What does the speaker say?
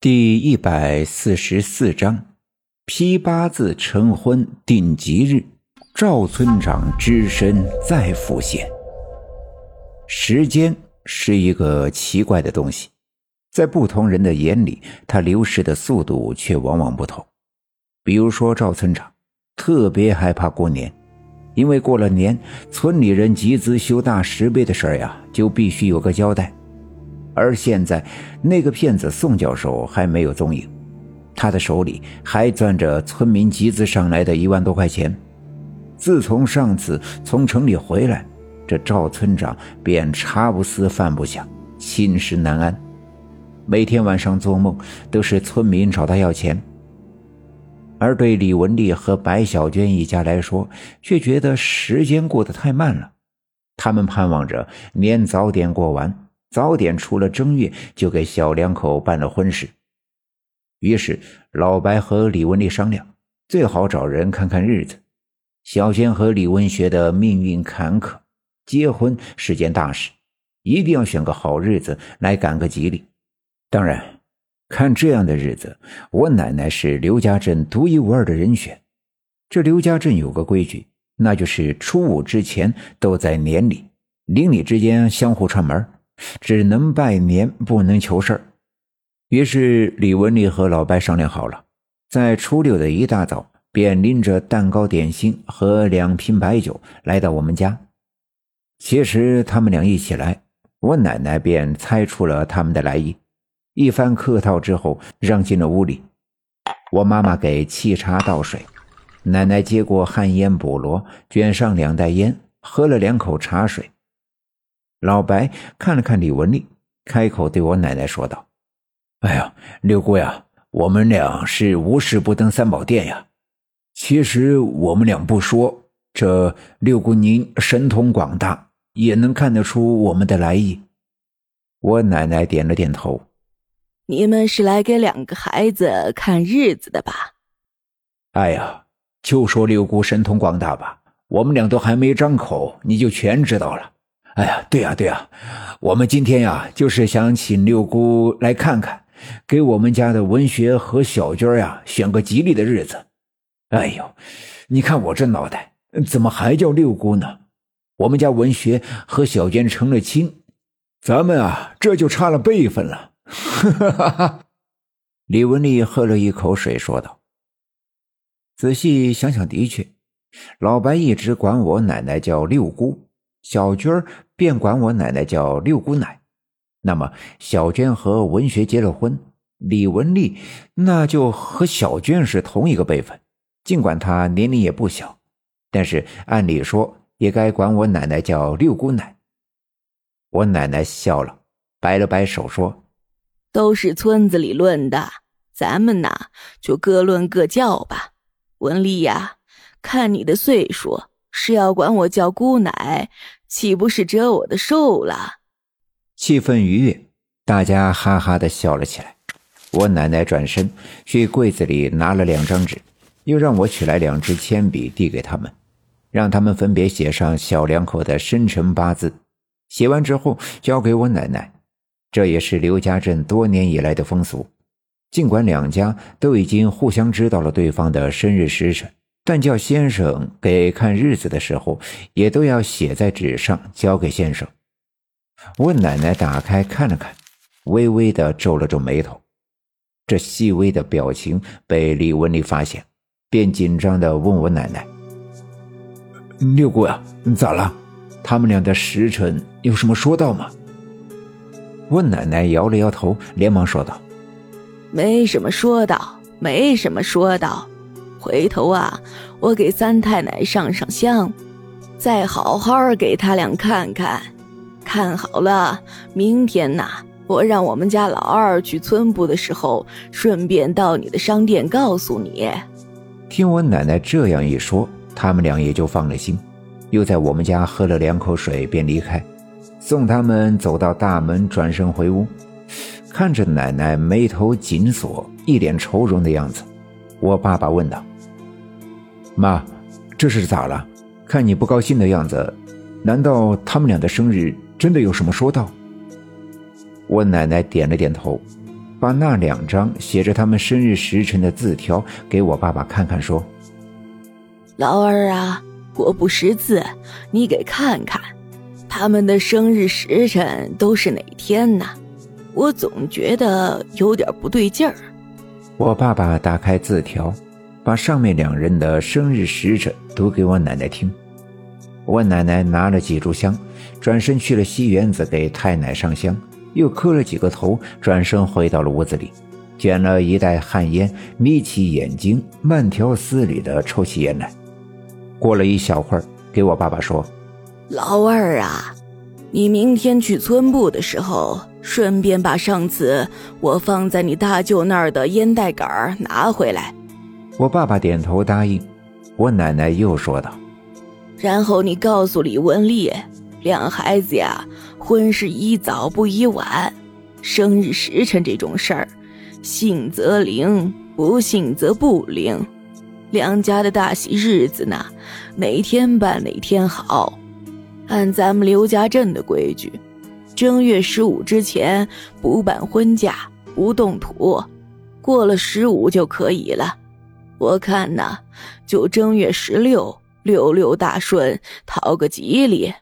第一百四十四章，批八字成婚定吉日，赵村长只身再浮现。时间是一个奇怪的东西，在不同人的眼里，它流逝的速度却往往不同。比如说赵村长，特别害怕过年，因为过了年，村里人集资修大石碑的事儿呀，就必须有个交代。而现在，那个骗子宋教授还没有踪影，他的手里还攥着村民集资上来的一万多块钱。自从上次从城里回来，这赵村长便茶不思饭不想，寝食难安，每天晚上做梦都是村民找他要钱。而对李文丽和白小娟一家来说，却觉得时间过得太慢了，他们盼望着年早点过完。早点出了正月，就给小两口办了婚事。于是老白和李文丽商量，最好找人看看日子。小娟和李文学的命运坎坷，结婚是件大事，一定要选个好日子来赶个吉利。当然，看这样的日子，我奶奶是刘家镇独一无二的人选。这刘家镇有个规矩，那就是初五之前都在年里，邻里之间相互串门。只能拜年，不能求事儿。于是李文丽和老白商量好了，在初六的一大早，便拎着蛋糕、点心和两瓶白酒来到我们家。其实他们俩一起来，我奶奶便猜出了他们的来意。一番客套之后，让进了屋里。我妈妈给沏茶倒水，奶奶接过旱烟菠萝，卷上两袋烟，喝了两口茶水。老白看了看李文丽，开口对我奶奶说道：“哎呀，六姑呀，我们俩是无事不登三宝殿呀。其实我们俩不说，这六姑您神通广大，也能看得出我们的来意。”我奶奶点了点头：“你们是来给两个孩子看日子的吧？”“哎呀，就说六姑神通广大吧，我们俩都还没张口，你就全知道了。”哎呀，对呀，对呀，我们今天呀，就是想请六姑来看看，给我们家的文学和小娟呀选个吉利的日子。哎呦，你看我这脑袋，怎么还叫六姑呢？我们家文学和小娟成了亲，咱们啊这就差了辈分了。哈哈哈！李文丽喝了一口水，说道：“仔细想想，的确，老白一直管我奶奶叫六姑。”小娟儿便管我奶奶叫六姑奶，那么小娟和文学结了婚，李文丽那就和小娟是同一个辈分，尽管她年龄也不小，但是按理说也该管我奶奶叫六姑奶。我奶奶笑了，摆了摆手说：“都是村子里论的，咱们呐就各论各叫吧。文丽呀，看你的岁数，是要管我叫姑奶。”岂不是折我的寿了？气氛愉悦，大家哈哈的笑了起来。我奶奶转身去柜子里拿了两张纸，又让我取来两支铅笔递给他们，让他们分别写上小两口的生辰八字。写完之后交给我奶奶，这也是刘家镇多年以来的风俗。尽管两家都已经互相知道了对方的生日时辰。但叫先生给看日子的时候，也都要写在纸上交给先生。我奶奶打开看了看，微微的皱了皱眉头。这细微的表情被李文丽发现，便紧张的问我奶奶：“六姑呀，咋了？他们俩的时辰有什么说道吗？”我奶奶摇了摇头，连忙说道：“没什么说道，没什么说道。”回头啊，我给三太奶上上香，再好好给他俩看看。看好了，明天呐，我让我们家老二去村部的时候，顺便到你的商店告诉你。听我奶奶这样一说，他们俩也就放了心，又在我们家喝了两口水，便离开。送他们走到大门，转身回屋，看着奶奶眉头紧锁，一脸愁容的样子，我爸爸问道。妈，这是咋了？看你不高兴的样子，难道他们俩的生日真的有什么说道？我奶奶点了点头，把那两张写着他们生日时辰的字条给我爸爸看看，说：“老二啊，我不识字，你给看看，他们的生日时辰都是哪天呢？我总觉得有点不对劲儿。”我爸爸打开字条，把上面两人的生日时辰读给我奶奶听。我奶奶拿了几炷香，转身去了西园子给太奶上香。又磕了几个头，转身回到了屋子里，卷了一袋旱烟，眯起眼睛，慢条斯理地抽起烟来。过了一小会儿，给我爸爸说：“老二啊，你明天去村部的时候，顺便把上次我放在你大舅那儿的烟袋杆拿回来。”我爸爸点头答应。我奶奶又说道：“然后你告诉李文丽。”两孩子呀，婚事宜早不宜晚，生日时辰这种事儿，信则灵，不信则不灵。两家的大喜日子呢，哪天办哪天好。按咱们刘家镇的规矩，正月十五之前不办婚嫁，不动土，过了十五就可以了。我看呐，就正月十六，六六大顺，讨个吉利。